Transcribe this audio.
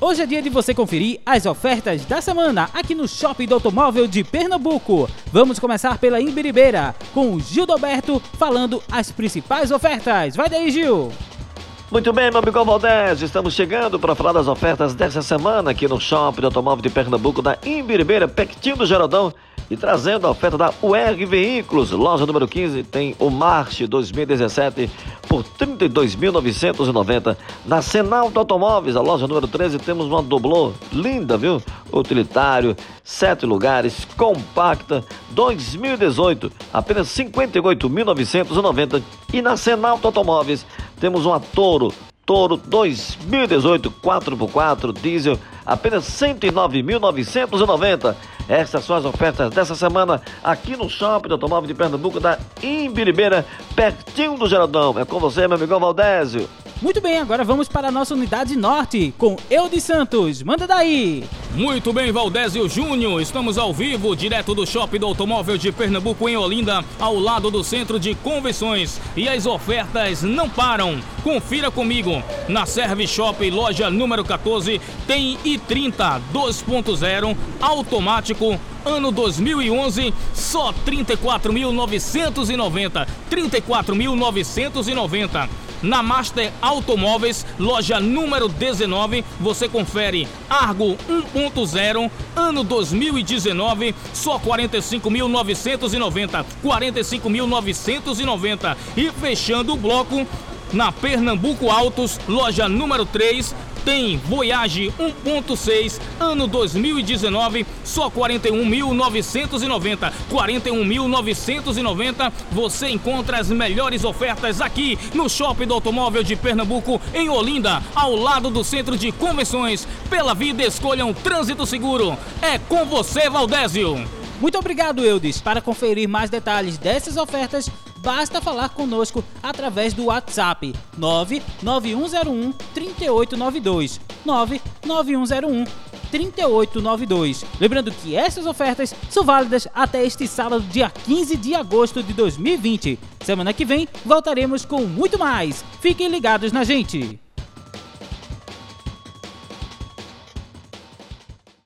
Hoje é dia de você conferir as ofertas da semana aqui no Shopping do Automóvel de Pernambuco. Vamos começar pela Imbiribeira, com o Gildoberto falando as principais ofertas. Vai daí, Gil! Muito bem, meu amigo Valdez, estamos chegando para falar das ofertas dessa semana aqui no Shopping do Automóvel de Pernambuco da Imbiribeira, pertinho do Geraldão. E trazendo a oferta da UR Veículos, loja número 15, tem o March 2017 por R$ 32.990. Na Senalto Automóveis, a loja número 13, temos uma doblô linda, viu? Utilitário, sete lugares, compacta, 2018, apenas R$ 58.990. E na Senalto Automóveis, temos uma Toro Toro 2018 4x4 diesel, apenas 109.990. Essas são as ofertas dessa semana aqui no Shopping do Automóvel de Pernambuco da Imbiribeira, pertinho do Geraldão. É com você, meu amigo Valdésio. Muito bem, agora vamos para a nossa unidade norte com Eudes Santos. Manda daí! Muito bem, Valdésio Júnior. Estamos ao vivo, direto do Shopping do Automóvel de Pernambuco, em Olinda, ao lado do Centro de Convenções. E as ofertas não param. Confira comigo. Na Serve Shop, loja número 14, tem i30 2.0 automático ano 2011, só 34.990. 34.990. Na Master Automóveis, loja número 19, você confere Argo 1.0, ano 2019, só 45.990. 45.990. E fechando o bloco, na Pernambuco Autos, loja número 3, tem Voyage 1.6, ano 2019, só 41.990. 41.990. Você encontra as melhores ofertas aqui no Shopping do Automóvel de Pernambuco, em Olinda, ao lado do Centro de Convenções. Pela vida, escolha um trânsito seguro. É com você, Valdésio. Muito obrigado, Eudes. Para conferir mais detalhes dessas ofertas, basta falar conosco através do WhatsApp 99101 3892. 99101 3892. Lembrando que essas ofertas são válidas até este sábado, dia 15 de agosto de 2020. Semana que vem voltaremos com muito mais. Fiquem ligados na gente.